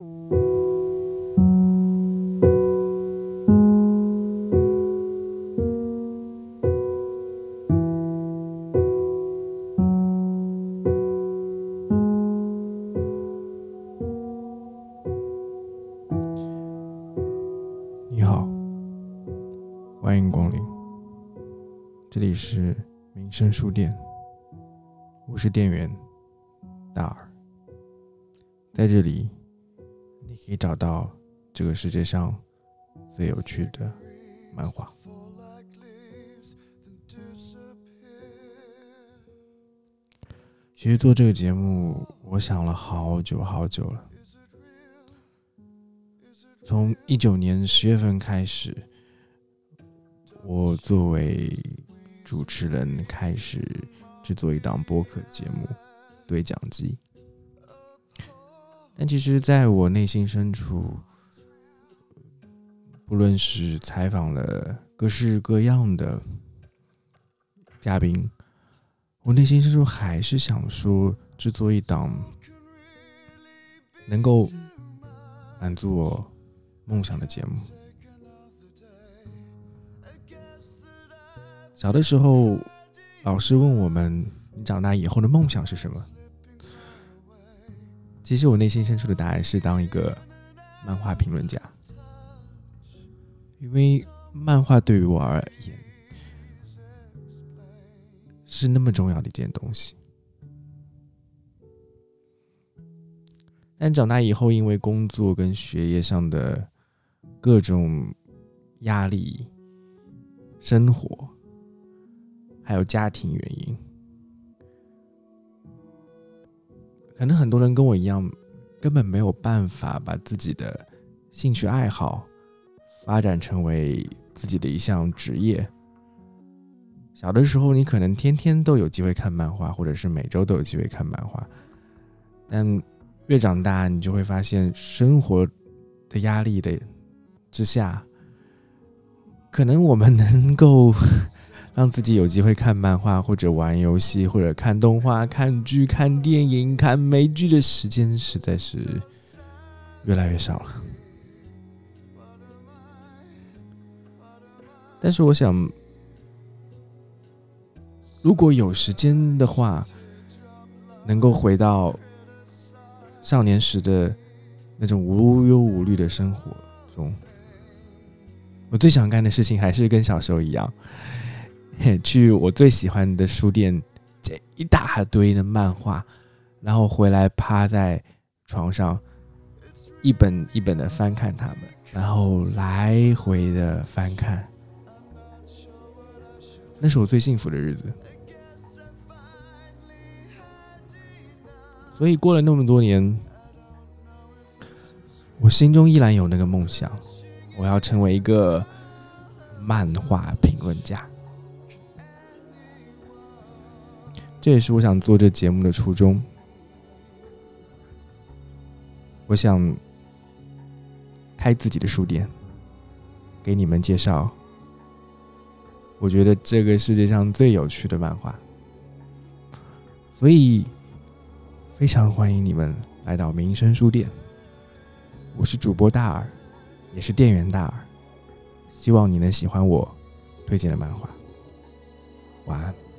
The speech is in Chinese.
你好，欢迎光临，这里是民生书店，我是店员大耳，在这里你可以找到这个世界上最有趣的漫画。其实做这个节目，我想了好久好久了。从一九年十月份开始，我作为主持人开始制作一档播客节目《对讲机》。但其实，在我内心深处，不论是采访了各式各样的嘉宾，我内心深处还是想说，制作一档能够满足我。梦想的节目。小的时候，老师问我们：“你长大以后的梦想是什么？”其实我内心深处的答案是当一个漫画评论家，因为漫画对于我而言是那么重要的一件东西。但长大以后，因为工作跟学业上的各种压力、生活，还有家庭原因，可能很多人跟我一样，根本没有办法把自己的兴趣爱好发展成为自己的一项职业。小的时候，你可能天天都有机会看漫画，或者是每周都有机会看漫画，但越长大，你就会发现生活的压力的。之下，可能我们能够让自己有机会看漫画，或者玩游戏，或者看动画、看剧、看电影、看美剧的时间，实在是越来越少了。但是，我想，如果有时间的话，能够回到少年时的那种无忧无虑的生活中。我最想干的事情还是跟小时候一样，去我最喜欢的书店借一大堆的漫画，然后回来趴在床上，一本一本的翻看它们，然后来回的翻看，那是我最幸福的日子。所以过了那么多年，我心中依然有那个梦想。我要成为一个漫画评论家，这也是我想做这节目的初衷。我想开自己的书店，给你们介绍我觉得这个世界上最有趣的漫画，所以非常欢迎你们来到民生书店。我是主播大耳。也是店员大耳，希望你能喜欢我推荐的漫画。晚安。